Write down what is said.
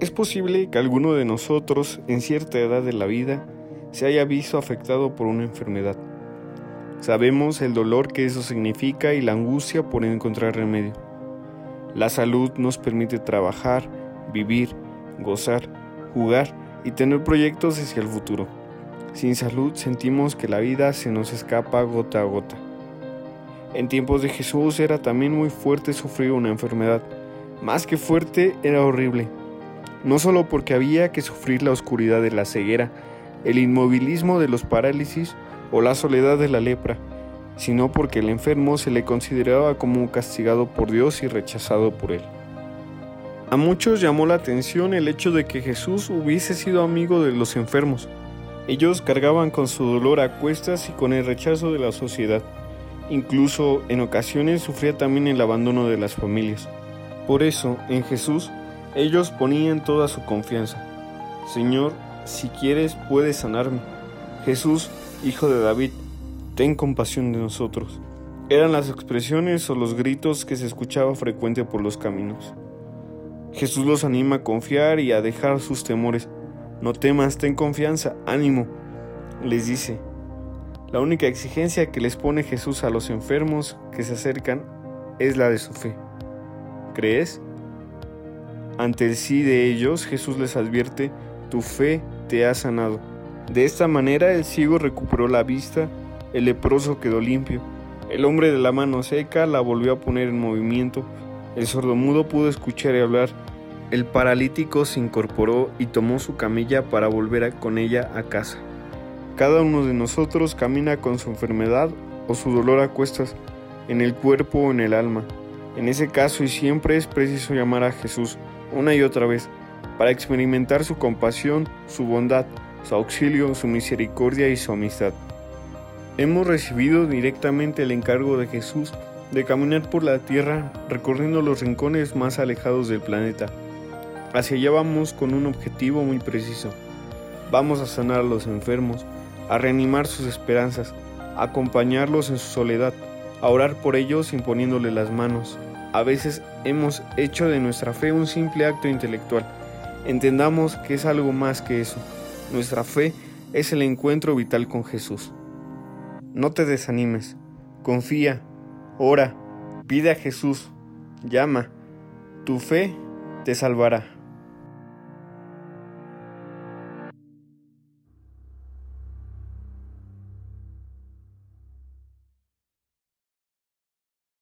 Es posible que alguno de nosotros en cierta edad de la vida se haya visto afectado por una enfermedad. Sabemos el dolor que eso significa y la angustia por encontrar remedio. La salud nos permite trabajar, vivir, gozar, jugar y tener proyectos hacia el futuro. Sin salud sentimos que la vida se nos escapa gota a gota. En tiempos de Jesús era también muy fuerte sufrir una enfermedad. Más que fuerte, era horrible no solo porque había que sufrir la oscuridad de la ceguera, el inmovilismo de los parálisis o la soledad de la lepra, sino porque el enfermo se le consideraba como castigado por Dios y rechazado por él. A muchos llamó la atención el hecho de que Jesús hubiese sido amigo de los enfermos. Ellos cargaban con su dolor a cuestas y con el rechazo de la sociedad. Incluso en ocasiones sufría también el abandono de las familias. Por eso, en Jesús, ellos ponían toda su confianza. Señor, si quieres puedes sanarme. Jesús, Hijo de David, ten compasión de nosotros. Eran las expresiones o los gritos que se escuchaba frecuente por los caminos. Jesús los anima a confiar y a dejar sus temores. No temas, ten confianza, ánimo. Les dice, la única exigencia que les pone Jesús a los enfermos que se acercan es la de su fe. ¿Crees? Ante el sí de ellos, Jesús les advierte, tu fe te ha sanado. De esta manera el ciego recuperó la vista, el leproso quedó limpio, el hombre de la mano seca la volvió a poner en movimiento, el sordomudo pudo escuchar y hablar, el paralítico se incorporó y tomó su camilla para volver con ella a casa. Cada uno de nosotros camina con su enfermedad o su dolor a cuestas, en el cuerpo o en el alma. En ese caso y siempre es preciso llamar a Jesús una y otra vez para experimentar su compasión, su bondad, su auxilio, su misericordia y su amistad. Hemos recibido directamente el encargo de Jesús de caminar por la tierra recorriendo los rincones más alejados del planeta. Hacia allá vamos con un objetivo muy preciso. Vamos a sanar a los enfermos, a reanimar sus esperanzas, a acompañarlos en su soledad, a orar por ellos imponiéndole las manos, a veces hemos hecho de nuestra fe un simple acto intelectual. Entendamos que es algo más que eso. Nuestra fe es el encuentro vital con Jesús. No te desanimes, confía, ora, pide a Jesús, llama. Tu fe te salvará.